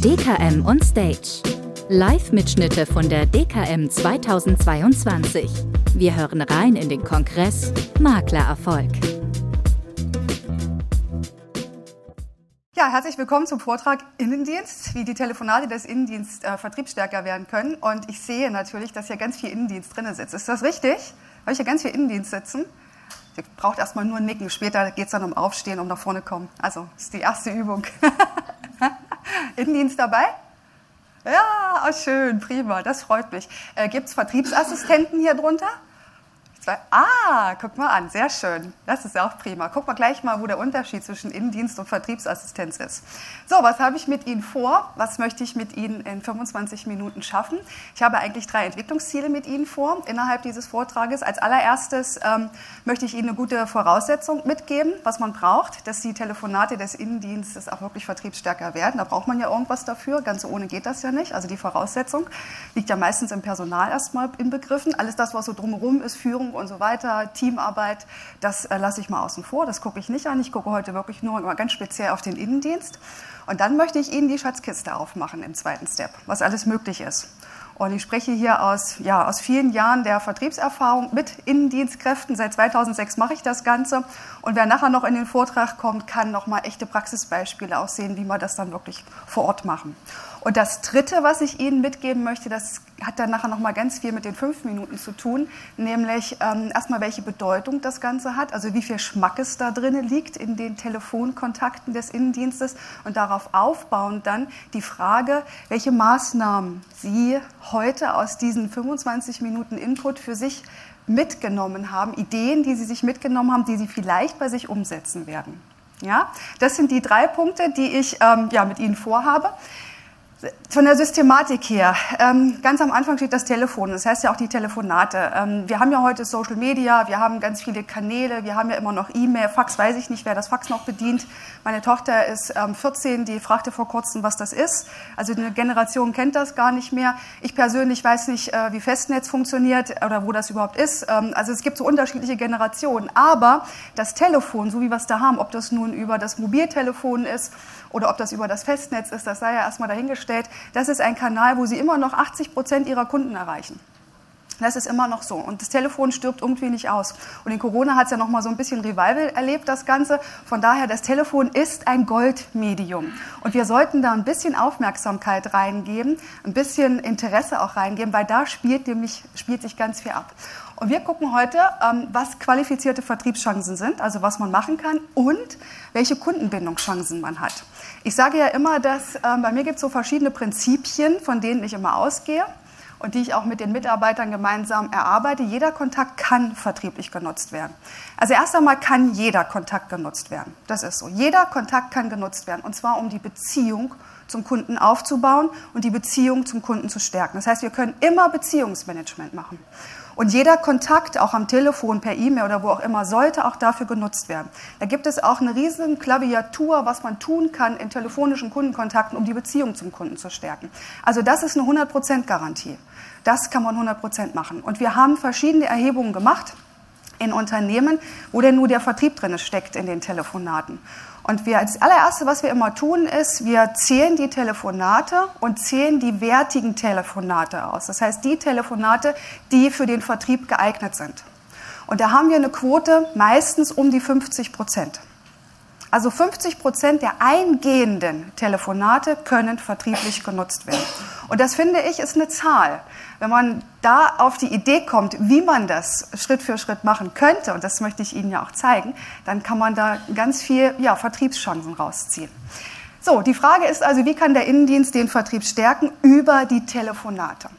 DKM on Stage. Live-Mitschnitte von der DKM 2022. Wir hören rein in den Kongress Maklererfolg. Ja, herzlich willkommen zum Vortrag Innendienst, wie die Telefonate des Innendienstes äh, vertriebsstärker werden können. Und ich sehe natürlich, dass hier ganz viel Innendienst drin sitzt. Ist das richtig? Habe ich hier ganz viel Innendienst sitzen? Ihr braucht erstmal nur nicken. Später geht es dann um Aufstehen, um nach vorne kommen. Also, das ist die erste Übung. Innendienst dabei? Ja, schön, prima, das freut mich. Äh, Gibt es Vertriebsassistenten hier drunter? Zwei. Ah, guck mal an, sehr schön. Das ist auch prima. Guck mal gleich mal, wo der Unterschied zwischen Innendienst und Vertriebsassistenz ist. So, was habe ich mit Ihnen vor? Was möchte ich mit Ihnen in 25 Minuten schaffen? Ich habe eigentlich drei Entwicklungsziele mit Ihnen vor innerhalb dieses Vortrages. Als allererstes ähm, möchte ich Ihnen eine gute Voraussetzung mitgeben, was man braucht, dass die Telefonate des Innendienstes auch wirklich vertriebsstärker werden. Da braucht man ja irgendwas dafür. Ganz ohne geht das ja nicht. Also die Voraussetzung liegt ja meistens im Personal erstmal inbegriffen. Alles das, was so drumherum ist, Führung und so weiter, Teamarbeit, das äh, lasse ich mal außen vor, das gucke ich nicht an. Ich gucke heute wirklich nur mal ganz speziell auf den Innendienst. Und dann möchte ich Ihnen die Schatzkiste aufmachen im zweiten Step, was alles möglich ist. Und ich spreche hier aus, ja, aus vielen Jahren der Vertriebserfahrung mit Innendienstkräften. Seit 2006 mache ich das Ganze. Und wer nachher noch in den Vortrag kommt, kann noch mal echte Praxisbeispiele auch sehen, wie wir das dann wirklich vor Ort machen. Und das Dritte, was ich Ihnen mitgeben möchte, das hat dann nachher noch mal ganz viel mit den fünf Minuten zu tun, nämlich ähm, erstmal, welche Bedeutung das Ganze hat, also wie viel Schmackes da drin liegt in den Telefonkontakten des Innendienstes und darauf aufbauend dann die Frage, welche Maßnahmen Sie heute aus diesen 25 Minuten Input für sich mitgenommen haben, Ideen, die Sie sich mitgenommen haben, die Sie vielleicht bei sich umsetzen werden. Ja, das sind die drei Punkte, die ich ähm, ja, mit Ihnen vorhabe. Von der Systematik her, ähm, ganz am Anfang steht das Telefon, das heißt ja auch die Telefonate. Ähm, wir haben ja heute Social Media, wir haben ganz viele Kanäle, wir haben ja immer noch E-Mail, Fax weiß ich nicht, wer das Fax noch bedient. Meine Tochter ist ähm, 14, die fragte vor kurzem, was das ist. Also eine Generation kennt das gar nicht mehr. Ich persönlich weiß nicht, äh, wie Festnetz funktioniert oder wo das überhaupt ist. Ähm, also es gibt so unterschiedliche Generationen. Aber das Telefon, so wie wir es da haben, ob das nun über das Mobiltelefon ist oder ob das über das Festnetz ist, das sei ja erstmal dahingestellt. Das ist ein Kanal, wo Sie immer noch 80 Prozent Ihrer Kunden erreichen. Das ist immer noch so. Und das Telefon stirbt irgendwie nicht aus. Und in Corona hat es ja noch mal so ein bisschen Revival erlebt, das Ganze. Von daher, das Telefon ist ein Goldmedium. Und wir sollten da ein bisschen Aufmerksamkeit reingeben, ein bisschen Interesse auch reingeben, weil da spielt, nämlich, spielt sich ganz viel ab. Und wir gucken heute, ähm, was qualifizierte Vertriebschancen sind, also was man machen kann und welche Kundenbindungschancen man hat. Ich sage ja immer, dass ähm, bei mir gibt es so verschiedene Prinzipien, von denen ich immer ausgehe und die ich auch mit den Mitarbeitern gemeinsam erarbeite. Jeder Kontakt kann vertrieblich genutzt werden. Also erst einmal kann jeder Kontakt genutzt werden. Das ist so. Jeder Kontakt kann genutzt werden und zwar um die Beziehung zum Kunden aufzubauen und die Beziehung zum Kunden zu stärken. Das heißt, wir können immer Beziehungsmanagement machen. Und jeder Kontakt, auch am Telefon, per E-Mail oder wo auch immer, sollte auch dafür genutzt werden. Da gibt es auch eine riesen Klaviatur, was man tun kann in telefonischen Kundenkontakten, um die Beziehung zum Kunden zu stärken. Also das ist eine 100% Garantie. Das kann man 100% machen. Und wir haben verschiedene Erhebungen gemacht in Unternehmen, wo denn nur der Vertrieb drin steckt in den Telefonaten. Und wir als allererste, was wir immer tun, ist, wir zählen die Telefonate und zählen die wertigen Telefonate aus. Das heißt, die Telefonate, die für den Vertrieb geeignet sind. Und da haben wir eine Quote meistens um die 50 Prozent. Also 50 Prozent der eingehenden Telefonate können vertrieblich genutzt werden. Und das finde ich ist eine Zahl. Wenn man da auf die Idee kommt, wie man das Schritt für Schritt machen könnte, und das möchte ich Ihnen ja auch zeigen, dann kann man da ganz viel ja, Vertriebschancen rausziehen. So, die Frage ist also, wie kann der Innendienst den Vertrieb stärken über die Telefonate?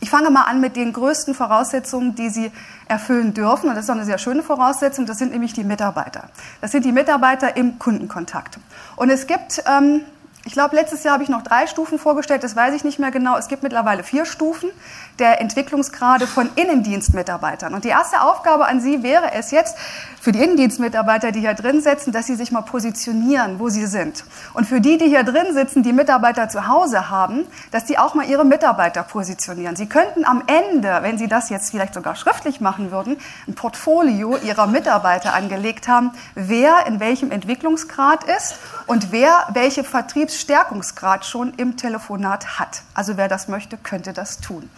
Ich fange mal an mit den größten Voraussetzungen, die Sie erfüllen dürfen. Und das ist eine sehr schöne Voraussetzung. Das sind nämlich die Mitarbeiter. Das sind die Mitarbeiter im Kundenkontakt. Und es gibt ähm, ich glaube, letztes Jahr habe ich noch drei Stufen vorgestellt, das weiß ich nicht mehr genau. Es gibt mittlerweile vier Stufen der Entwicklungsgrade von Innendienstmitarbeitern. Und die erste Aufgabe an Sie wäre es jetzt, für die Innendienstmitarbeiter, die hier drin sitzen, dass sie sich mal positionieren, wo sie sind. Und für die, die hier drin sitzen, die Mitarbeiter zu Hause haben, dass die auch mal ihre Mitarbeiter positionieren. Sie könnten am Ende, wenn Sie das jetzt vielleicht sogar schriftlich machen würden, ein Portfolio Ihrer Mitarbeiter angelegt haben, wer in welchem Entwicklungsgrad ist und wer welche Vertriebsstärkungsgrad schon im Telefonat hat. Also wer das möchte, könnte das tun.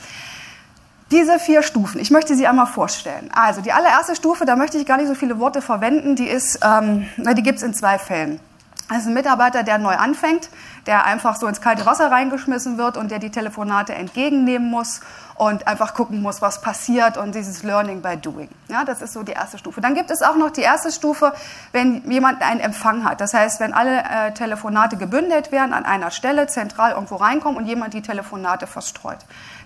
Diese vier Stufen, ich möchte sie einmal vorstellen. Also die allererste Stufe, da möchte ich gar nicht so viele Worte verwenden, die, ist, ähm, die gibt es in zwei Fällen. Das ist ein Mitarbeiter, der neu anfängt, der einfach so ins kalte Wasser reingeschmissen wird und der die Telefonate entgegennehmen muss und einfach gucken muss, was passiert und dieses Learning by Doing. Ja, das ist so die erste Stufe. Dann gibt es auch noch die erste Stufe, wenn jemand einen Empfang hat. Das heißt, wenn alle äh, Telefonate gebündelt werden an einer Stelle, zentral irgendwo reinkommen und jemand die Telefonate verstreut.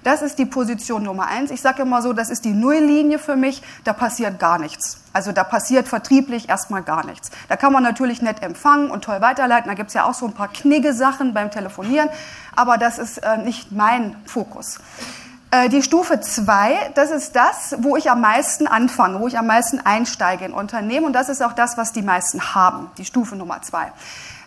Das ist die Position Nummer eins. Ich sage immer so, das ist die Nulllinie für mich, da passiert gar nichts. Also da passiert vertrieblich erstmal gar nichts. Da kann man natürlich nett empfangen und toll weiterleiten. Da gibt es ja auch so ein paar knigge Sachen beim Telefonieren, aber das ist äh, nicht mein Fokus. Äh, die Stufe zwei, das ist das, wo ich am meisten anfange, wo ich am meisten einsteige in Unternehmen und das ist auch das, was die meisten haben, die Stufe Nummer zwei.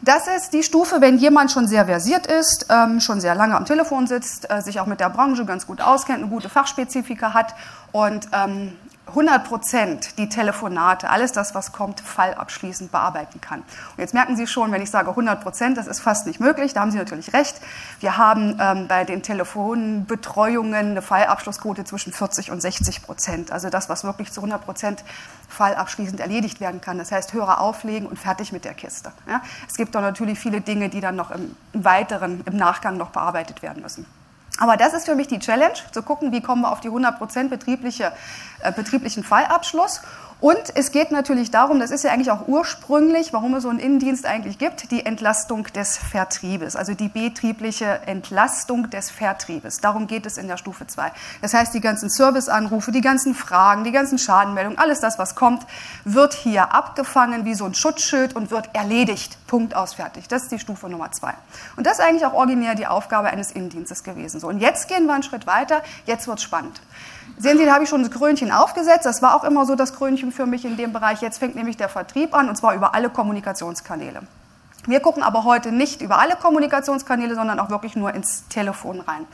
Das ist die Stufe, wenn jemand schon sehr versiert ist, ähm, schon sehr lange am Telefon sitzt, äh, sich auch mit der Branche ganz gut auskennt, eine gute Fachspezifika hat und ähm, 100 Prozent die Telefonate, alles das, was kommt, fallabschließend bearbeiten kann. Und jetzt merken Sie schon, wenn ich sage 100 Prozent, das ist fast nicht möglich, da haben Sie natürlich recht. Wir haben ähm, bei den Telefonbetreuungen eine Fallabschlussquote zwischen 40 und 60 Prozent. Also das, was wirklich zu 100 Prozent fallabschließend erledigt werden kann. Das heißt, Hörer auflegen und fertig mit der Kiste. Ja? Es gibt doch natürlich viele Dinge, die dann noch im, im Weiteren, im Nachgang noch bearbeitet werden müssen. Aber das ist für mich die Challenge, zu gucken, wie kommen wir auf die 100% betriebliche, äh, betrieblichen Fallabschluss. Und es geht natürlich darum, das ist ja eigentlich auch ursprünglich, warum es so einen Innendienst eigentlich gibt, die Entlastung des Vertriebes, also die betriebliche Entlastung des Vertriebes. Darum geht es in der Stufe 2. Das heißt, die ganzen Serviceanrufe, die ganzen Fragen, die ganzen Schadenmeldungen, alles das, was kommt, wird hier abgefangen wie so ein Schutzschild und wird erledigt. Punkt aus fertig. Das ist die Stufe Nummer 2. Und das ist eigentlich auch originär die Aufgabe eines Innendienstes gewesen. So, und jetzt gehen wir einen Schritt weiter, jetzt wird spannend. Sehen Sie, da habe ich schon das Krönchen aufgesetzt. Das war auch immer so das Krönchen für mich in dem Bereich. Jetzt fängt nämlich der Vertrieb an, und zwar über alle Kommunikationskanäle. Wir gucken aber heute nicht über alle Kommunikationskanäle, sondern auch wirklich nur ins Telefon rein.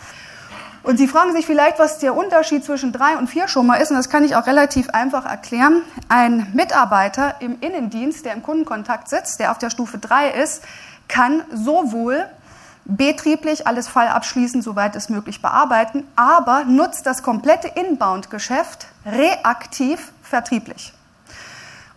Und Sie fragen sich vielleicht, was der Unterschied zwischen drei und vier schon mal ist. Und das kann ich auch relativ einfach erklären. Ein Mitarbeiter im Innendienst, der im Kundenkontakt sitzt, der auf der Stufe drei ist, kann sowohl betrieblich alles Fall abschließen, soweit es möglich bearbeiten, aber nutzt das komplette Inbound-Geschäft reaktiv vertrieblich.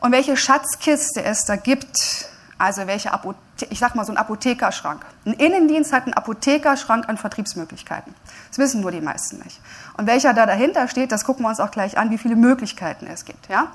Und welche Schatzkiste es da gibt, also welche Apothe ich sag mal so ein Apothekerschrank. Ein Innendienst hat einen Apothekerschrank an Vertriebsmöglichkeiten. Das wissen nur die meisten nicht. Und welcher da dahinter steht, das gucken wir uns auch gleich an, wie viele Möglichkeiten es gibt. Ja?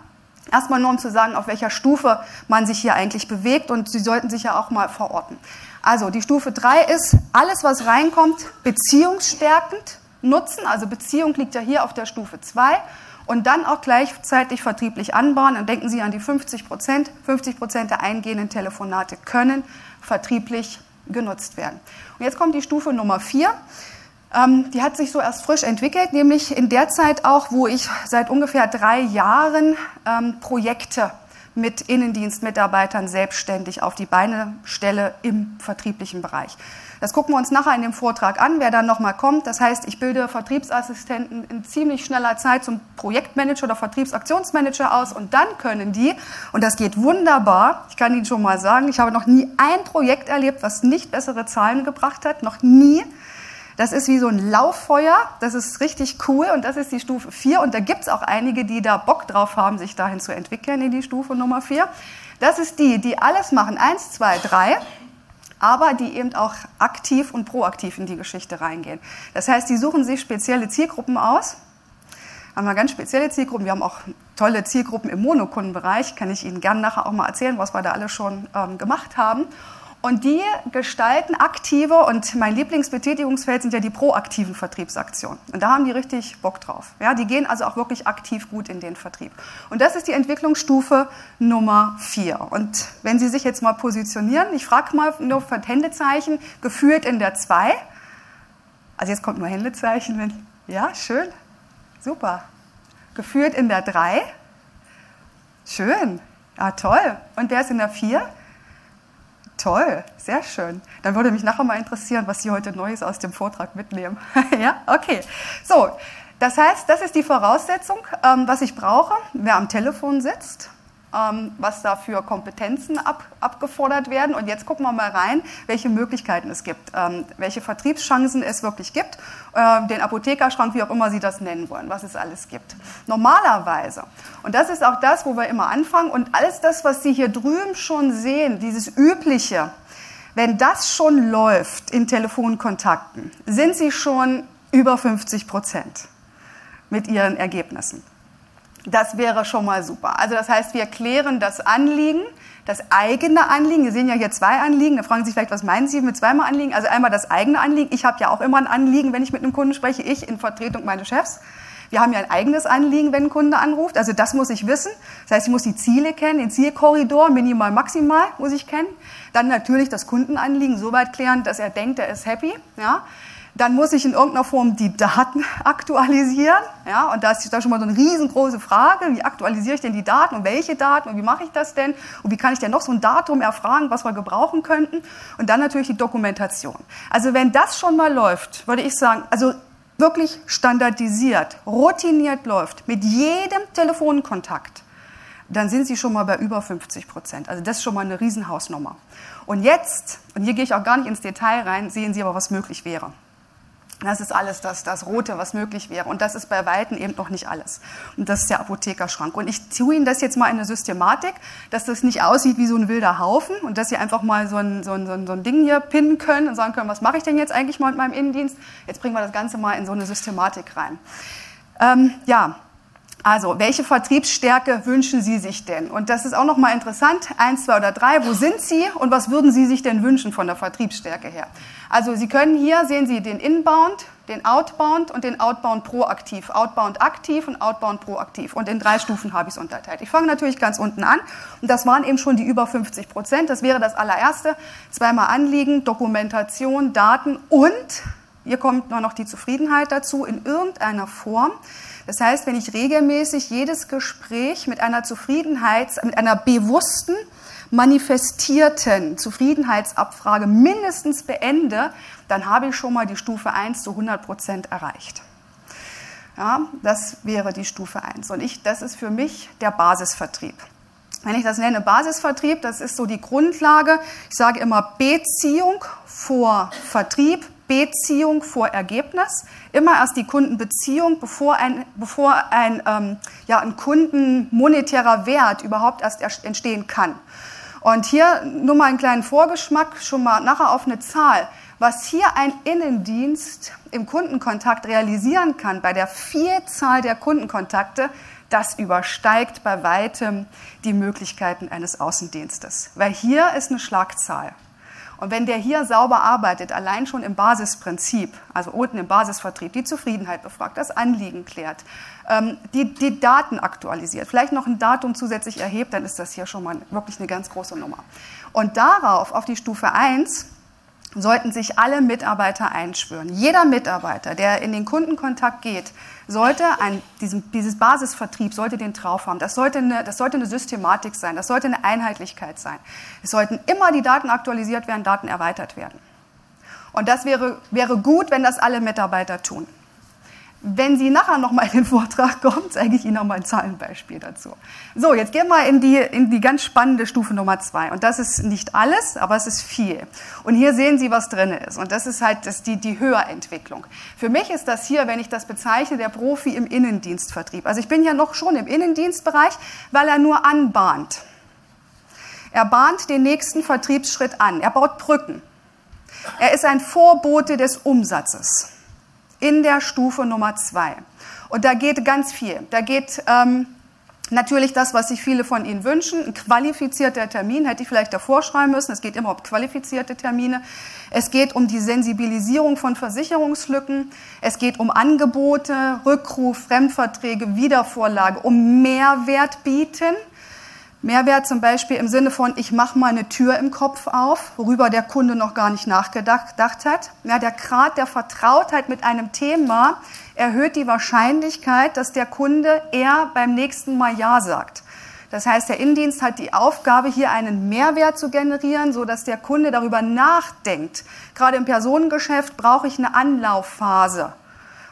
Erstmal nur um zu sagen, auf welcher Stufe man sich hier eigentlich bewegt und Sie sollten sich ja auch mal verorten. Also die Stufe 3 ist, alles was reinkommt, beziehungsstärkend nutzen. Also Beziehung liegt ja hier auf der Stufe 2 und dann auch gleichzeitig vertrieblich anbauen. Dann denken Sie an die 50 Prozent. 50 Prozent der eingehenden Telefonate können vertrieblich genutzt werden. Und jetzt kommt die Stufe Nummer 4. Ähm, die hat sich so erst frisch entwickelt, nämlich in der Zeit auch, wo ich seit ungefähr drei Jahren ähm, Projekte mit Innendienstmitarbeitern selbstständig auf die Beine stelle im vertrieblichen Bereich. Das gucken wir uns nachher in dem Vortrag an, wer dann nochmal kommt. Das heißt, ich bilde Vertriebsassistenten in ziemlich schneller Zeit zum Projektmanager oder Vertriebsaktionsmanager aus und dann können die, und das geht wunderbar, ich kann Ihnen schon mal sagen, ich habe noch nie ein Projekt erlebt, was nicht bessere Zahlen gebracht hat, noch nie. Das ist wie so ein Lauffeuer, das ist richtig cool und das ist die Stufe 4 und da gibt es auch einige, die da Bock drauf haben, sich dahin zu entwickeln in die Stufe Nummer 4. Das ist die, die alles machen, 1, 2, 3, aber die eben auch aktiv und proaktiv in die Geschichte reingehen. Das heißt, die suchen sich spezielle Zielgruppen aus, haben wir ganz spezielle Zielgruppen. Wir haben auch tolle Zielgruppen im Monokundenbereich. Kann ich Ihnen gerne nachher auch mal erzählen, was wir da alle schon ähm, gemacht haben. Und die gestalten aktive, und mein Lieblingsbetätigungsfeld sind ja die proaktiven Vertriebsaktionen. Und da haben die richtig Bock drauf. Ja, die gehen also auch wirklich aktiv gut in den Vertrieb. Und das ist die Entwicklungsstufe Nummer vier. Und wenn Sie sich jetzt mal positionieren, ich frage mal nur für Händezeichen, geführt in der zwei. Also jetzt kommt nur Händezeichen. Wenn, ja, schön. Super. Geführt in der drei. Schön. Ja, toll. Und wer ist in der vier? Toll, sehr schön. Dann würde mich nachher mal interessieren, was Sie heute Neues aus dem Vortrag mitnehmen. ja, okay. So, das heißt, das ist die Voraussetzung, ähm, was ich brauche, wer am Telefon sitzt, ähm, was da für Kompetenzen ab, abgefordert werden. Und jetzt gucken wir mal rein, welche Möglichkeiten es gibt, ähm, welche Vertriebschancen es wirklich gibt, äh, den Apothekerschrank, wie auch immer Sie das nennen wollen, was es alles gibt. Normalerweise, und das ist auch das, wo wir immer anfangen, und alles das, was Sie hier drüben schon sehen, dieses Übliche, wenn das schon läuft in Telefonkontakten, sind Sie schon über 50 Prozent mit Ihren Ergebnissen. Das wäre schon mal super. Also das heißt, wir klären das Anliegen, das eigene Anliegen. Wir sehen ja hier zwei Anliegen. Da fragen Sie sich vielleicht, was meinen Sie mit zweimal Anliegen? Also einmal das eigene Anliegen. Ich habe ja auch immer ein Anliegen, wenn ich mit einem Kunden spreche. Ich in Vertretung meines Chefs. Wir haben ja ein eigenes Anliegen, wenn ein Kunde anruft. Also das muss ich wissen. Das heißt, ich muss die Ziele kennen, den Zielkorridor, minimal, maximal muss ich kennen. Dann natürlich das Kundenanliegen so weit klären, dass er denkt, er ist happy. Ja. Dann muss ich in irgendeiner Form die Daten aktualisieren. Ja, und da ist da schon mal so eine riesengroße Frage, wie aktualisiere ich denn die Daten und welche Daten und wie mache ich das denn und wie kann ich denn noch so ein Datum erfragen, was wir gebrauchen könnten. Und dann natürlich die Dokumentation. Also wenn das schon mal läuft, würde ich sagen, also wirklich standardisiert, routiniert läuft, mit jedem Telefonkontakt, dann sind Sie schon mal bei über 50 Prozent. Also das ist schon mal eine Riesenhausnummer. Und jetzt, und hier gehe ich auch gar nicht ins Detail rein, sehen Sie aber, was möglich wäre. Das ist alles das, das Rote, was möglich wäre. Und das ist bei Weitem eben noch nicht alles. Und das ist der Apothekerschrank. Und ich tue Ihnen das jetzt mal in eine Systematik, dass das nicht aussieht wie so ein wilder Haufen und dass Sie einfach mal so ein, so ein, so ein, Ding hier pinnen können und sagen können, was mache ich denn jetzt eigentlich mal mit meinem Innendienst? Jetzt bringen wir das Ganze mal in so eine Systematik rein. Ähm, ja, also, welche Vertriebsstärke wünschen Sie sich denn? Und das ist auch nochmal interessant. Eins, zwei oder drei. Wo sind Sie und was würden Sie sich denn wünschen von der Vertriebsstärke her? Also, Sie können hier sehen Sie den Inbound, den Outbound und den Outbound proaktiv. Outbound aktiv und Outbound proaktiv. Und in drei Stufen habe ich es unterteilt. Ich fange natürlich ganz unten an. Und das waren eben schon die über 50 Prozent. Das wäre das allererste. Zweimal Anliegen, Dokumentation, Daten und hier kommt nur noch die Zufriedenheit dazu in irgendeiner Form. Das heißt, wenn ich regelmäßig jedes Gespräch mit einer Zufriedenheits-, mit einer bewussten, manifestierten Zufriedenheitsabfrage mindestens beende, dann habe ich schon mal die Stufe 1 zu 100 Prozent erreicht. Ja, das wäre die Stufe 1. Und ich, das ist für mich der Basisvertrieb. Wenn ich das nenne Basisvertrieb, das ist so die Grundlage. Ich sage immer Beziehung vor Vertrieb, Beziehung vor Ergebnis. Immer erst die Kundenbeziehung, bevor ein, bevor ein, ähm, ja, ein kundenmonetärer Wert überhaupt erst entstehen kann. Und hier nur mal einen kleinen Vorgeschmack, schon mal nachher auf eine Zahl. Was hier ein Innendienst im Kundenkontakt realisieren kann, bei der Vielzahl der Kundenkontakte, das übersteigt bei weitem die Möglichkeiten eines Außendienstes. Weil hier ist eine Schlagzahl. Und wenn der hier sauber arbeitet, allein schon im Basisprinzip, also unten im Basisvertrieb, die Zufriedenheit befragt, das Anliegen klärt, ähm, die, die Daten aktualisiert, vielleicht noch ein Datum zusätzlich erhebt, dann ist das hier schon mal wirklich eine ganz große Nummer. Und darauf, auf die Stufe 1, sollten sich alle Mitarbeiter einschwören. Jeder Mitarbeiter, der in den Kundenkontakt geht, sollte ein, diesen, dieses Basisvertrieb sollte den drauf haben. Das sollte, eine, das sollte eine Systematik sein, das sollte eine Einheitlichkeit sein. Es sollten immer die Daten aktualisiert werden, Daten erweitert werden. Und das wäre, wäre gut, wenn das alle Mitarbeiter tun. Wenn Sie nachher nochmal in den Vortrag kommen, zeige ich Ihnen nochmal ein Zahlenbeispiel dazu. So, jetzt gehen wir in die, in die ganz spannende Stufe Nummer zwei. Und das ist nicht alles, aber es ist viel. Und hier sehen Sie, was drin ist. Und das ist halt das, die, die Höherentwicklung. Für mich ist das hier, wenn ich das bezeichne, der Profi im Innendienstvertrieb. Also ich bin ja noch schon im Innendienstbereich, weil er nur anbahnt. Er bahnt den nächsten Vertriebsschritt an. Er baut Brücken. Er ist ein Vorbote des Umsatzes in der Stufe Nummer zwei. Und da geht ganz viel. Da geht ähm, Natürlich das, was sich viele von Ihnen wünschen, ein qualifizierter Termin, hätte ich vielleicht davor schreiben müssen. Es geht immer um qualifizierte Termine. Es geht um die Sensibilisierung von Versicherungslücken. Es geht um Angebote, Rückruf, Fremdverträge, Wiedervorlage, um Mehrwert bieten. Mehrwert zum Beispiel im Sinne von, ich mache mal eine Tür im Kopf auf, worüber der Kunde noch gar nicht nachgedacht hat. Ja, der Grad der Vertrautheit mit einem Thema erhöht die Wahrscheinlichkeit, dass der Kunde eher beim nächsten Mal Ja sagt. Das heißt, der Innendienst hat die Aufgabe, hier einen Mehrwert zu generieren, so dass der Kunde darüber nachdenkt. Gerade im Personengeschäft brauche ich eine Anlaufphase.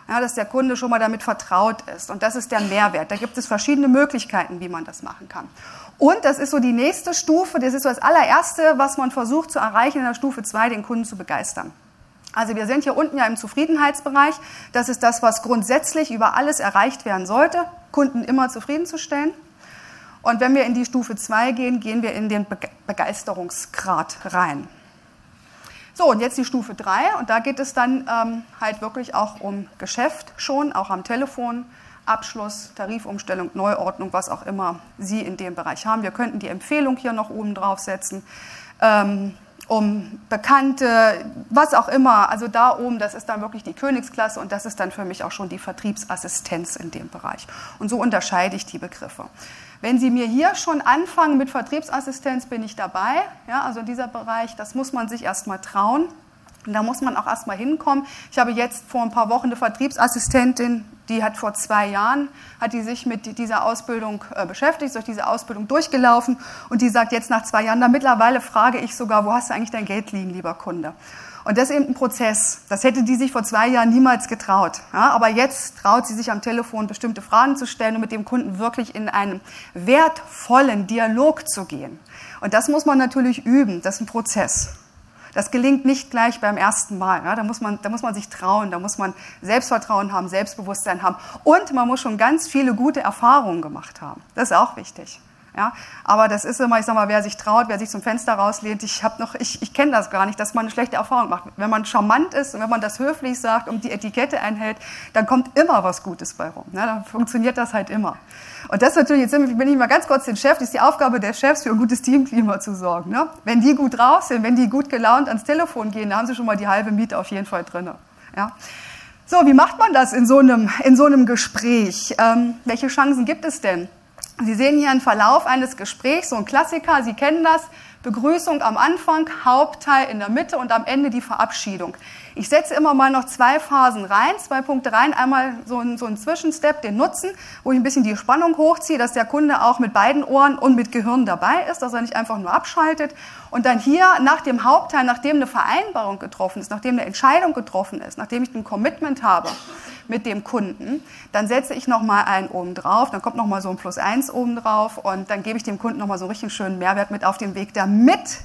Ja, dass der Kunde schon mal damit vertraut ist. Und das ist der Mehrwert. Da gibt es verschiedene Möglichkeiten, wie man das machen kann. Und das ist so die nächste Stufe, das ist so das allererste, was man versucht zu erreichen in der Stufe 2, den Kunden zu begeistern. Also wir sind hier unten ja im Zufriedenheitsbereich. Das ist das, was grundsätzlich über alles erreicht werden sollte, Kunden immer zufriedenzustellen. Und wenn wir in die Stufe 2 gehen, gehen wir in den Begeisterungsgrad rein. So, und jetzt die Stufe 3 und da geht es dann ähm, halt wirklich auch um Geschäft schon, auch am Telefon, Abschluss, Tarifumstellung, Neuordnung, was auch immer Sie in dem Bereich haben. Wir könnten die Empfehlung hier noch oben draufsetzen, ähm, um Bekannte, was auch immer. Also da oben, das ist dann wirklich die Königsklasse und das ist dann für mich auch schon die Vertriebsassistenz in dem Bereich. Und so unterscheide ich die Begriffe. Wenn Sie mir hier schon anfangen mit Vertriebsassistenz, bin ich dabei. Ja, also dieser Bereich, das muss man sich erstmal trauen. Und da muss man auch erstmal hinkommen. Ich habe jetzt vor ein paar Wochen eine Vertriebsassistentin, die hat vor zwei Jahren, hat die sich mit dieser Ausbildung äh, beschäftigt, durch diese Ausbildung durchgelaufen und die sagt jetzt nach zwei Jahren, da mittlerweile frage ich sogar, wo hast du eigentlich dein Geld liegen, lieber Kunde? Und das ist eben ein Prozess. Das hätte die sich vor zwei Jahren niemals getraut. Ja, aber jetzt traut sie sich am Telefon bestimmte Fragen zu stellen und mit dem Kunden wirklich in einen wertvollen Dialog zu gehen. Und das muss man natürlich üben. Das ist ein Prozess. Das gelingt nicht gleich beim ersten Mal. Ja? Da, muss man, da muss man sich trauen, da muss man Selbstvertrauen haben, Selbstbewusstsein haben. Und man muss schon ganz viele gute Erfahrungen gemacht haben. Das ist auch wichtig. Ja, aber das ist immer, ich sag mal, wer sich traut, wer sich zum Fenster rauslehnt, ich habe noch, ich, ich kenne das gar nicht, dass man eine schlechte Erfahrung macht. Wenn man charmant ist und wenn man das höflich sagt und die Etikette einhält, dann kommt immer was Gutes bei rum. Ne? Dann funktioniert das halt immer. Und das natürlich, jetzt bin ich mal ganz kurz den Chef, das ist die Aufgabe der Chefs, für ein gutes Teamklima zu sorgen. Ne? Wenn die gut drauf sind, wenn die gut gelaunt ans Telefon gehen, dann haben sie schon mal die halbe Miete auf jeden Fall drin. Ja? So, wie macht man das in so einem, in so einem Gespräch? Ähm, welche Chancen gibt es denn? Sie sehen hier einen Verlauf eines Gesprächs, so ein Klassiker, Sie kennen das. Begrüßung am Anfang, Hauptteil in der Mitte und am Ende die Verabschiedung. Ich setze immer mal noch zwei Phasen rein, zwei Punkte rein. Einmal so ein, so ein Zwischenstep, den Nutzen, wo ich ein bisschen die Spannung hochziehe, dass der Kunde auch mit beiden Ohren und mit Gehirn dabei ist, dass er nicht einfach nur abschaltet. Und dann hier nach dem Hauptteil, nachdem eine Vereinbarung getroffen ist, nachdem eine Entscheidung getroffen ist, nachdem ich ein Commitment habe mit dem Kunden, dann setze ich nochmal einen oben drauf, dann kommt nochmal so ein Plus eins oben drauf und dann gebe ich dem Kunden nochmal so einen richtig schönen Mehrwert mit auf den Weg, damit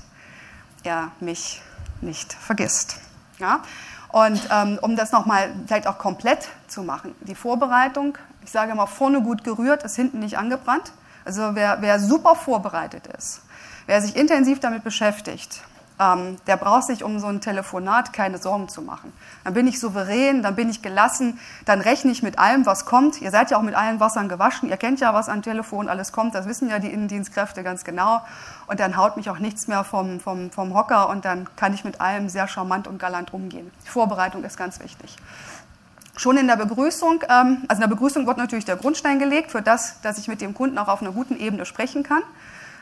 er mich nicht vergisst. Ja? Und ähm, um das nochmal vielleicht auch komplett zu machen, die Vorbereitung, ich sage immer, vorne gut gerührt, ist hinten nicht angebrannt. Also wer, wer super vorbereitet ist, wer sich intensiv damit beschäftigt, ähm, der braucht sich um so ein Telefonat keine Sorgen zu machen. Dann bin ich souverän, dann bin ich gelassen, dann rechne ich mit allem, was kommt. Ihr seid ja auch mit allen Wassern gewaschen, ihr kennt ja, was an Telefon alles kommt, das wissen ja die Innendienstkräfte ganz genau. Und dann haut mich auch nichts mehr vom, vom, vom Hocker und dann kann ich mit allem sehr charmant und galant umgehen. Die Vorbereitung ist ganz wichtig. Schon in der Begrüßung, ähm, also in der Begrüßung wird natürlich der Grundstein gelegt für das, dass ich mit dem Kunden auch auf einer guten Ebene sprechen kann.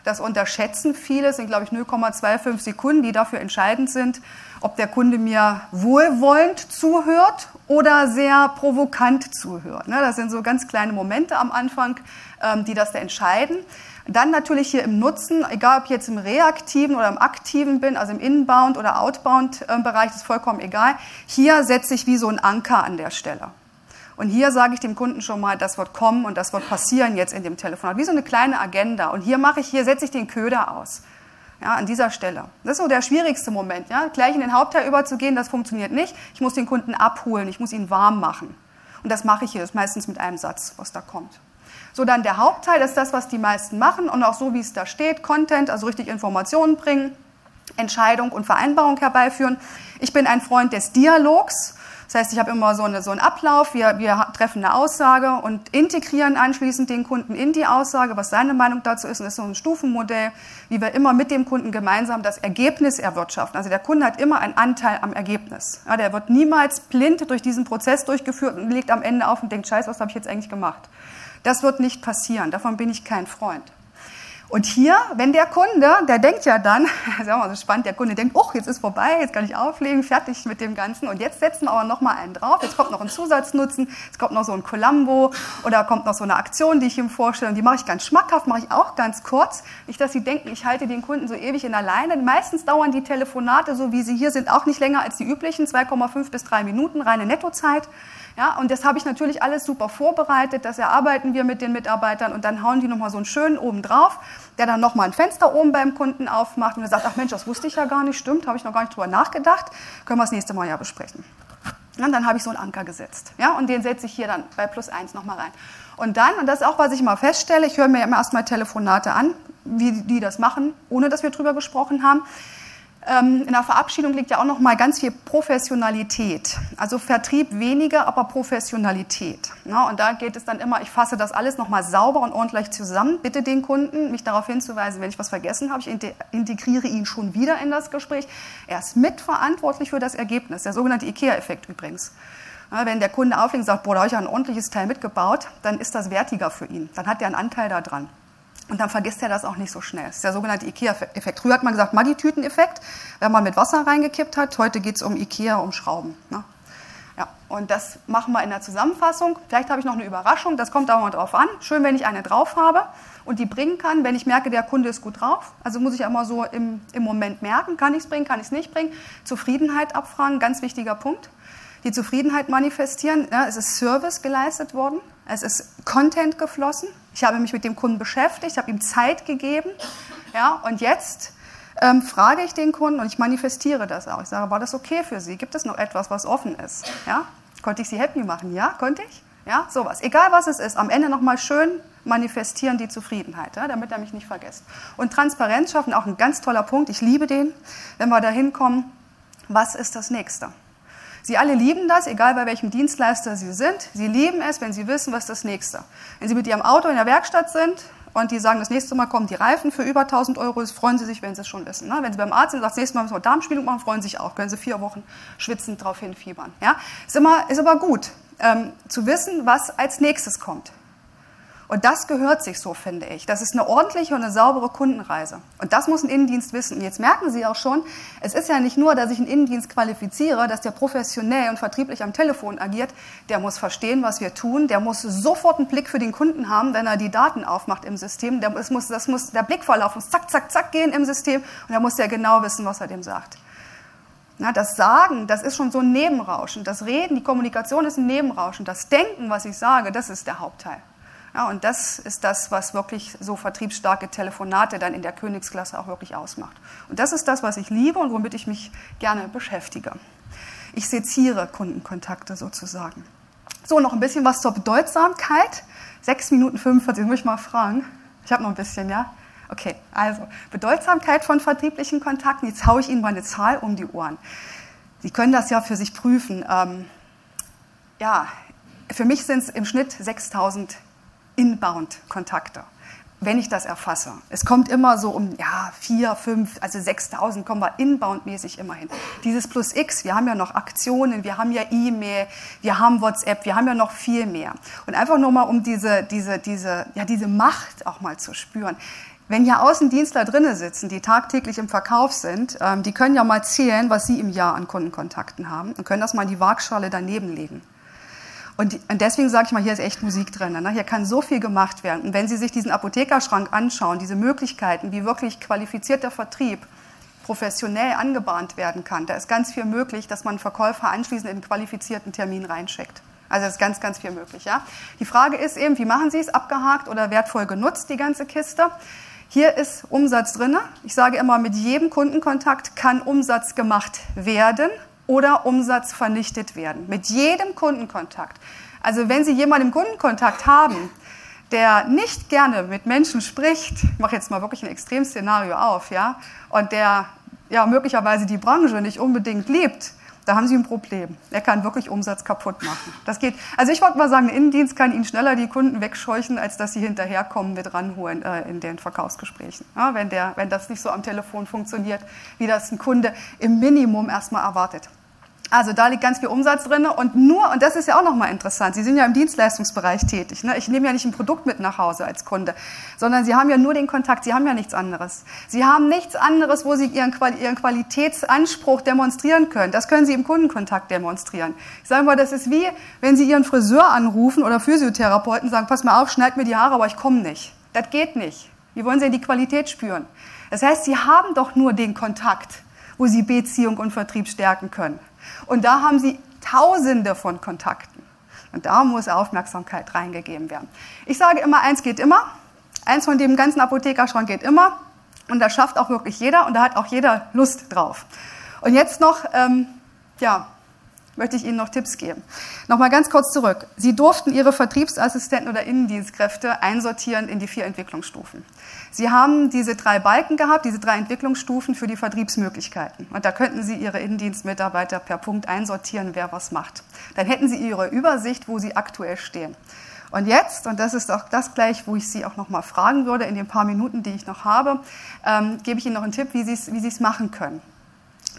Das unterschätzen viele, sind glaube ich 0,25 Sekunden, die dafür entscheidend sind, ob der Kunde mir wohlwollend zuhört oder sehr provokant zuhört. Ne, das sind so ganz kleine Momente am Anfang, ähm, die das da entscheiden. Dann natürlich hier im Nutzen, egal ob ich jetzt im reaktiven oder im aktiven bin, also im Inbound- oder Outbound-Bereich, ist vollkommen egal. Hier setze ich wie so ein Anker an der Stelle. Und hier sage ich dem Kunden schon mal, das wird kommen und das wird passieren jetzt in dem Telefonat. Wie so eine kleine Agenda. Und hier mache ich, hier setze ich den Köder aus. Ja, an dieser Stelle. Das ist so der schwierigste Moment. Ja? Gleich in den Hauptteil überzugehen, das funktioniert nicht. Ich muss den Kunden abholen, ich muss ihn warm machen. Und das mache ich hier, das ist meistens mit einem Satz, was da kommt. So, dann der Hauptteil, ist das, was die meisten machen und auch so, wie es da steht, Content, also richtig Informationen bringen, Entscheidung und Vereinbarung herbeiführen. Ich bin ein Freund des Dialogs Das heißt, ich habe immer so, eine, so einen Ablauf, wir, wir treffen eine Aussage und integrieren anschließend den Kunden in die Aussage, was seine Meinung dazu ist. Und das ist so ein Stufenmodell, wie wir immer mit dem Kunden gemeinsam das Ergebnis erwirtschaften. Also der Kunde hat immer einen Anteil am Ergebnis. Ja, der wird niemals blind durch diesen Prozess durchgeführt und legt am Ende auf und denkt, scheiße, was habe ich jetzt eigentlich gemacht? Das wird nicht passieren. Davon bin ich kein Freund. Und hier, wenn der Kunde, der denkt ja dann, das ist auch mal so spannend, der Kunde denkt, oh, jetzt ist vorbei, jetzt kann ich auflegen, fertig mit dem Ganzen. Und jetzt setzen wir aber noch mal einen drauf. Jetzt kommt noch ein Zusatznutzen, es kommt noch so ein Columbo oder kommt noch so eine Aktion, die ich ihm vorstelle. Und die mache ich ganz schmackhaft, mache ich auch ganz kurz. Nicht, dass Sie denken, ich halte den Kunden so ewig in der Leine. Meistens dauern die Telefonate, so wie sie hier sind, auch nicht länger als die üblichen, 2,5 bis 3 Minuten, reine Nettozeit. Ja, und das habe ich natürlich alles super vorbereitet. Das erarbeiten wir mit den Mitarbeitern und dann hauen die nochmal so einen schönen oben drauf, der dann nochmal ein Fenster oben beim Kunden aufmacht und er sagt, ach Mensch, das wusste ich ja gar nicht, stimmt, habe ich noch gar nicht drüber nachgedacht, können wir das nächste Mal ja besprechen. Und dann habe ich so einen Anker gesetzt. Ja, und den setze ich hier dann bei plus eins nochmal rein. Und dann, und das ist auch, was ich mal feststelle, ich höre mir immer erstmal Telefonate an, wie die das machen, ohne dass wir drüber gesprochen haben. Ähm, in der Verabschiedung liegt ja auch noch mal ganz viel Professionalität. Also Vertrieb weniger, aber Professionalität. und da geht es dann immer, ich fasse das alles noch mal sauber und ordentlich zusammen. Bitte den Kunden, mich darauf hinzuweisen, wenn ich was vergessen habe. Ich integriere ihn schon wieder in das Gespräch. Er ist mitverantwortlich für das Ergebnis, der sogenannte IKEA-Effekt übrigens. wenn der Kunde auflegt und sagt, boah, da habe ich ein ordentliches Teil mitgebaut, dann ist das wertiger für ihn. Dann hat er einen Anteil daran. Und dann vergisst er das auch nicht so schnell. Das ist der sogenannte IKEA-Effekt. Früher hat man gesagt Maggi-Tüten-Effekt, wenn man mit Wasser reingekippt hat. Heute geht es um IKEA, um Schrauben. Ne? Ja, und das machen wir in der Zusammenfassung. Vielleicht habe ich noch eine Überraschung, das kommt auch mal drauf an. Schön, wenn ich eine drauf habe und die bringen kann, wenn ich merke, der Kunde ist gut drauf. Also muss ich immer so im, im Moment merken, kann ich es bringen, kann ich es nicht bringen. Zufriedenheit abfragen, ganz wichtiger Punkt. Die Zufriedenheit manifestieren, ja, es ist Service geleistet worden, es ist Content geflossen, ich habe mich mit dem Kunden beschäftigt, habe ihm Zeit gegeben. Ja, und jetzt ähm, frage ich den Kunden und ich manifestiere das auch. Ich sage, war das okay für Sie? Gibt es noch etwas, was offen ist? Ja? Konnte ich Sie happy machen? Ja, konnte ich? Ja, sowas. Egal was es ist, am Ende nochmal schön manifestieren die Zufriedenheit, ja, damit er mich nicht vergisst. Und Transparenz schaffen, auch ein ganz toller Punkt. Ich liebe den, wenn wir da hinkommen. Was ist das Nächste? Sie alle lieben das, egal bei welchem Dienstleister Sie sind. Sie lieben es, wenn Sie wissen, was das Nächste. Wenn Sie mit Ihrem Auto in der Werkstatt sind und die sagen, das nächste Mal kommen die Reifen für über 1000 Euro, freuen Sie sich, wenn Sie es schon wissen. Ne? Wenn Sie beim Arzt sind und sagen, das nächste Mal müssen wir Darmspielung machen, freuen Sie sich auch. Können Sie vier Wochen schwitzend darauf hinfiebern. Ja? Ist, immer, ist aber gut, ähm, zu wissen, was als nächstes kommt. Und das gehört sich so, finde ich. Das ist eine ordentliche und eine saubere Kundenreise. Und das muss ein Innendienst wissen. Und jetzt merken Sie auch schon, es ist ja nicht nur, dass ich einen Innendienst qualifiziere, dass der professionell und vertrieblich am Telefon agiert. Der muss verstehen, was wir tun. Der muss sofort einen Blick für den Kunden haben, wenn er die Daten aufmacht im System. Der, muss, das muss, der Blickverlauf muss zack, zack, zack gehen im System. Und da muss der genau wissen, was er dem sagt. Na, das Sagen, das ist schon so ein Nebenrauschen. Das Reden, die Kommunikation ist ein Nebenrauschen. Das Denken, was ich sage, das ist der Hauptteil. Ja, und das ist das, was wirklich so vertriebsstarke Telefonate dann in der Königsklasse auch wirklich ausmacht. Und das ist das, was ich liebe und womit ich mich gerne beschäftige. Ich seziere Kundenkontakte sozusagen. So, noch ein bisschen was zur Bedeutsamkeit. 6 Minuten 45, muss ich mal fragen. Ich habe noch ein bisschen, ja? Okay, also Bedeutsamkeit von vertrieblichen Kontakten. Jetzt haue ich Ihnen mal eine Zahl um die Ohren. Sie können das ja für sich prüfen. Ähm, ja, für mich sind es im Schnitt 6000 Inbound-Kontakte, wenn ich das erfasse. Es kommt immer so um ja, 4, 5, also 6.000 kommen wir inbound-mäßig immer hin. Dieses Plus X, wir haben ja noch Aktionen, wir haben ja E-Mail, wir haben WhatsApp, wir haben ja noch viel mehr. Und einfach nur mal, um diese, diese, diese, ja, diese Macht auch mal zu spüren. Wenn hier Außendienstler drinnen sitzen, die tagtäglich im Verkauf sind, ähm, die können ja mal zählen, was sie im Jahr an Kundenkontakten haben und können das mal in die Waagschale daneben legen. Und, deswegen sage ich mal, hier ist echt Musik drin. Ne? Hier kann so viel gemacht werden. Und wenn Sie sich diesen Apothekerschrank anschauen, diese Möglichkeiten, wie wirklich qualifizierter Vertrieb professionell angebahnt werden kann, da ist ganz viel möglich, dass man Verkäufer anschließend in einen qualifizierten Termin reinschickt. Also ist ganz, ganz viel möglich. Ja? Die Frage ist eben, wie machen Sie es? Abgehakt oder wertvoll genutzt, die ganze Kiste? Hier ist Umsatz drin. Ich sage immer, mit jedem Kundenkontakt kann Umsatz gemacht werden oder Umsatz vernichtet werden. Mit jedem Kundenkontakt. Also wenn Sie jemanden im Kundenkontakt haben, der nicht gerne mit Menschen spricht, ich mache jetzt mal wirklich ein Extremszenario auf, ja, und der ja möglicherweise die Branche nicht unbedingt liebt, da haben Sie ein Problem. Er kann wirklich Umsatz kaputt machen. Das geht. Also ich wollte mal sagen, ein Innendienst kann Ihnen schneller die Kunden wegscheuchen, als dass Sie hinterherkommen mit ranholen äh, in den Verkaufsgesprächen. Ja, wenn, der, wenn das nicht so am Telefon funktioniert, wie das ein Kunde im Minimum erstmal erwartet. Also da liegt ganz viel Umsatz drin und nur, und das ist ja auch nochmal interessant, Sie sind ja im Dienstleistungsbereich tätig. Ne? Ich nehme ja nicht ein Produkt mit nach Hause als Kunde, sondern Sie haben ja nur den Kontakt, Sie haben ja nichts anderes. Sie haben nichts anderes, wo Sie Ihren, Ihren Qualitätsanspruch demonstrieren können. Das können Sie im Kundenkontakt demonstrieren. Ich sage mal, das ist wie, wenn Sie Ihren Friseur anrufen oder Physiotherapeuten sagen, pass mal auf, schneid mir die Haare, aber ich komme nicht. Das geht nicht. Wie wollen Sie die Qualität spüren? Das heißt, Sie haben doch nur den Kontakt, wo Sie Beziehung und Vertrieb stärken können. Und da haben sie Tausende von Kontakten. Und da muss Aufmerksamkeit reingegeben werden. Ich sage immer, eins geht immer. Eins von dem ganzen Apothekerschrank geht immer. Und das schafft auch wirklich jeder und da hat auch jeder Lust drauf. Und jetzt noch, ähm, ja, möchte ich Ihnen noch Tipps geben. Nochmal ganz kurz zurück. Sie durften Ihre Vertriebsassistenten oder Innendienstkräfte einsortieren in die vier Entwicklungsstufen. Sie haben diese drei Balken gehabt, diese drei Entwicklungsstufen für die Vertriebsmöglichkeiten. Und da könnten Sie Ihre Innendienstmitarbeiter per Punkt einsortieren, wer was macht. Dann hätten Sie Ihre Übersicht, wo Sie aktuell stehen. Und jetzt, und das ist auch das gleich, wo ich Sie auch noch mal fragen würde, in den paar Minuten, die ich noch habe, ähm, gebe ich Ihnen noch einen Tipp, wie Sie es, wie es machen können.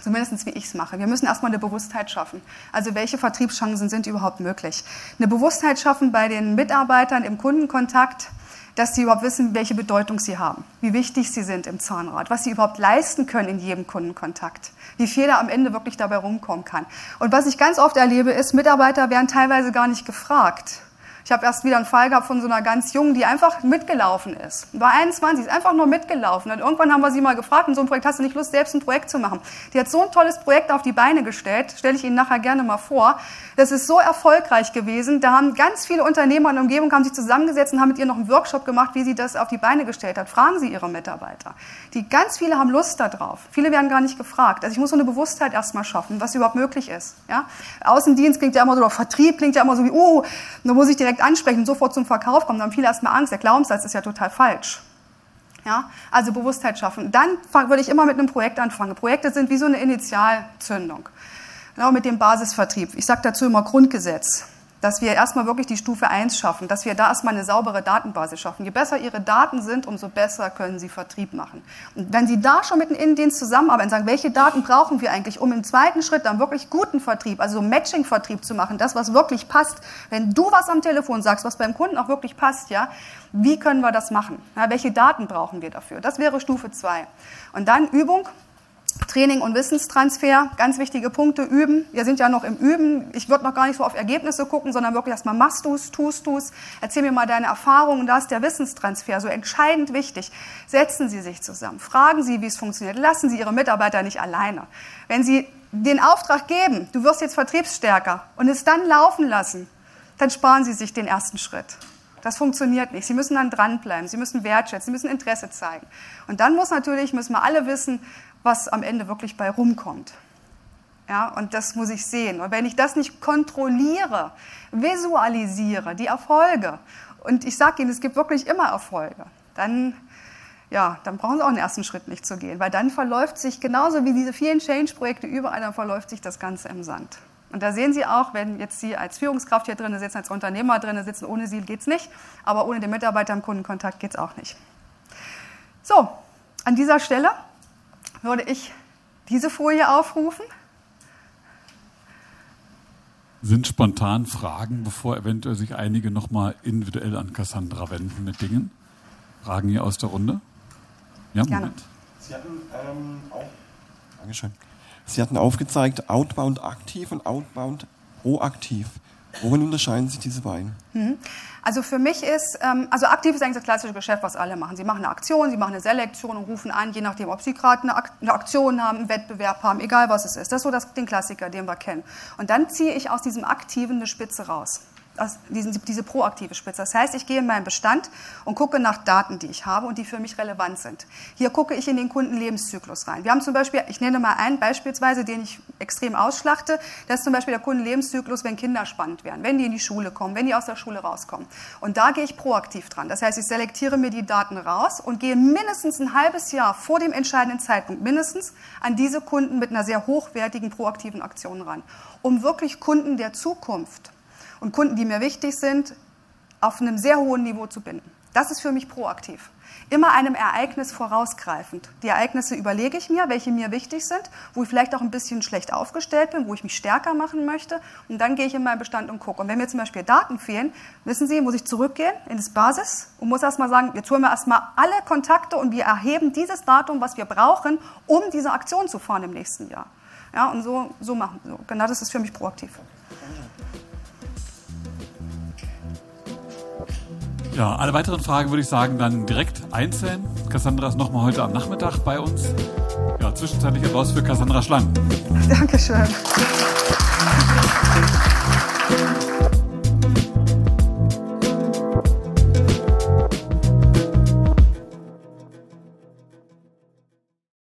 Zumindest wie ich es mache. Wir müssen erstmal eine Bewusstheit schaffen. Also welche Vertriebschancen sind überhaupt möglich? Eine Bewusstheit schaffen bei den Mitarbeitern im Kundenkontakt, dass sie überhaupt wissen, welche Bedeutung sie haben, wie wichtig sie sind im Zahnrad, was sie überhaupt leisten können in jedem Kundenkontakt, wie viel da am Ende wirklich dabei rumkommen kann. Und was ich ganz oft erlebe, ist, Mitarbeiter werden teilweise gar nicht gefragt. Ich habe erst wieder einen Fall gehabt von so einer ganz Jungen, die einfach mitgelaufen ist. War 21, ist einfach nur mitgelaufen. Und irgendwann haben wir sie mal gefragt, in so einem Projekt hast du nicht Lust, selbst ein Projekt zu machen. Die hat so ein tolles Projekt auf die Beine gestellt, stelle ich Ihnen nachher gerne mal vor. Das ist so erfolgreich gewesen. Da haben ganz viele Unternehmer in der Umgebung haben sich zusammengesetzt und haben mit ihr noch einen Workshop gemacht, wie sie das auf die Beine gestellt hat. Fragen Sie Ihre Mitarbeiter. Die ganz viele haben Lust darauf. Viele werden gar nicht gefragt. Also ich muss so eine Bewusstheit erstmal schaffen, was überhaupt möglich ist. Ja? Außendienst klingt ja immer so, oder Vertrieb klingt ja immer so wie, oh, da muss ich direkt direkt ansprechen sofort zum Verkauf kommen, dann haben viele erstmal Angst. Der Glaubenssatz ist ja total falsch. Ja, also Bewusstheit schaffen. Dann würde ich immer mit einem Projekt anfangen. Projekte sind wie so eine Initialzündung. Genau mit dem Basisvertrieb. Ich sage dazu immer Grundgesetz dass wir erstmal wirklich die Stufe 1 schaffen, dass wir da erstmal eine saubere Datenbasis schaffen. Je besser Ihre Daten sind, umso besser können Sie Vertrieb machen. Und wenn Sie da schon mit dem Innendienst zusammenarbeiten, sagen, welche Daten brauchen wir eigentlich, um im zweiten Schritt dann wirklich guten Vertrieb, also so Matching-Vertrieb zu machen, das, was wirklich passt. Wenn du was am Telefon sagst, was beim Kunden auch wirklich passt, ja, wie können wir das machen? Ja, welche Daten brauchen wir dafür? Das wäre Stufe 2. Und dann Übung, Training und Wissenstransfer, ganz wichtige Punkte, üben. Wir sind ja noch im Üben. Ich würde noch gar nicht so auf Ergebnisse gucken, sondern wirklich erstmal machst du es, tust du es. Erzähl mir mal deine Erfahrungen. Da ist der Wissenstransfer so entscheidend wichtig. Setzen Sie sich zusammen. Fragen Sie, wie es funktioniert. Lassen Sie Ihre Mitarbeiter nicht alleine. Wenn Sie den Auftrag geben, du wirst jetzt vertriebsstärker und es dann laufen lassen, dann sparen Sie sich den ersten Schritt. Das funktioniert nicht. Sie müssen dann dranbleiben. Sie müssen wertschätzen. Sie müssen Interesse zeigen. Und dann muss natürlich, müssen wir alle wissen, was am Ende wirklich bei rumkommt. Ja, und das muss ich sehen. Und wenn ich das nicht kontrolliere, visualisiere, die Erfolge, und ich sage Ihnen, es gibt wirklich immer Erfolge, dann, ja, dann brauchen Sie auch den ersten Schritt nicht zu gehen, weil dann verläuft sich genauso wie diese vielen Change-Projekte überall, dann verläuft sich das Ganze im Sand. Und da sehen Sie auch, wenn jetzt Sie als Führungskraft hier drin sitzen, als Unternehmer drin sitzen, ohne Sie geht es nicht, aber ohne den Mitarbeiter im Kundenkontakt geht es auch nicht. So, an dieser Stelle würde ich diese Folie aufrufen. Sind spontan Fragen, bevor eventuell sich einige nochmal individuell an Cassandra wenden mit Dingen? Fragen hier aus der Runde? Ja, Gerne. Moment. Sie hatten, ähm, auch, Dankeschön. Sie hatten aufgezeigt, Outbound aktiv und Outbound proaktiv. Worin unterscheiden sich diese beiden? Mhm. Also für mich ist, ähm, also aktiv ist eigentlich das klassische Geschäft, was alle machen. Sie machen eine Aktion, sie machen eine Selektion und rufen an, je nachdem, ob sie gerade eine, eine, Aktion haben, einen Wettbewerb haben, egal was es ist. Das ist so das, den Klassiker, den wir kennen. Und dann ziehe ich aus diesem Aktiven eine Spitze raus diesen, diese proaktive Spitze. Das heißt, ich gehe in meinen Bestand und gucke nach Daten, die ich habe und die für mich relevant sind. Hier gucke ich in den Kundenlebenszyklus rein. Wir haben zum Beispiel, ich nenne mal einen beispielsweise, den ich extrem ausschlachte, das ist zum Beispiel der Kundenlebenszyklus, wenn Kinder spannend werden, wenn die in die Schule kommen, wenn die aus der Schule rauskommen. Und da gehe ich proaktiv dran. Das heißt, ich selektiere mir die Daten raus und gehe mindestens ein halbes Jahr vor dem entscheidenden Zeitpunkt mindestens an diese Kunden mit einer sehr hochwertigen proaktiven Aktion ran, um wirklich Kunden der Zukunft und Kunden, die mir wichtig sind, auf einem sehr hohen Niveau zu binden. Das ist für mich proaktiv immer einem Ereignis vorausgreifend. Die Ereignisse überlege ich mir, welche mir wichtig sind, wo ich vielleicht auch ein bisschen schlecht aufgestellt bin, wo ich mich stärker machen möchte. Und dann gehe ich in meinen Bestand und gucke. Und wenn mir zum Beispiel Daten fehlen, wissen Sie, muss ich zurückgehen in das Basis und muss erstmal sagen, jetzt holen wir erstmal alle Kontakte und wir erheben dieses Datum, was wir brauchen, um diese Aktion zu fahren im nächsten Jahr. Ja, und so, so machen. So. Genau das ist für mich proaktiv. Ja, alle weiteren Fragen würde ich sagen dann direkt einzeln. Cassandra ist nochmal heute am Nachmittag bei uns. Ja, zwischenzeitlich Applaus für Cassandra Schlang. Dankeschön.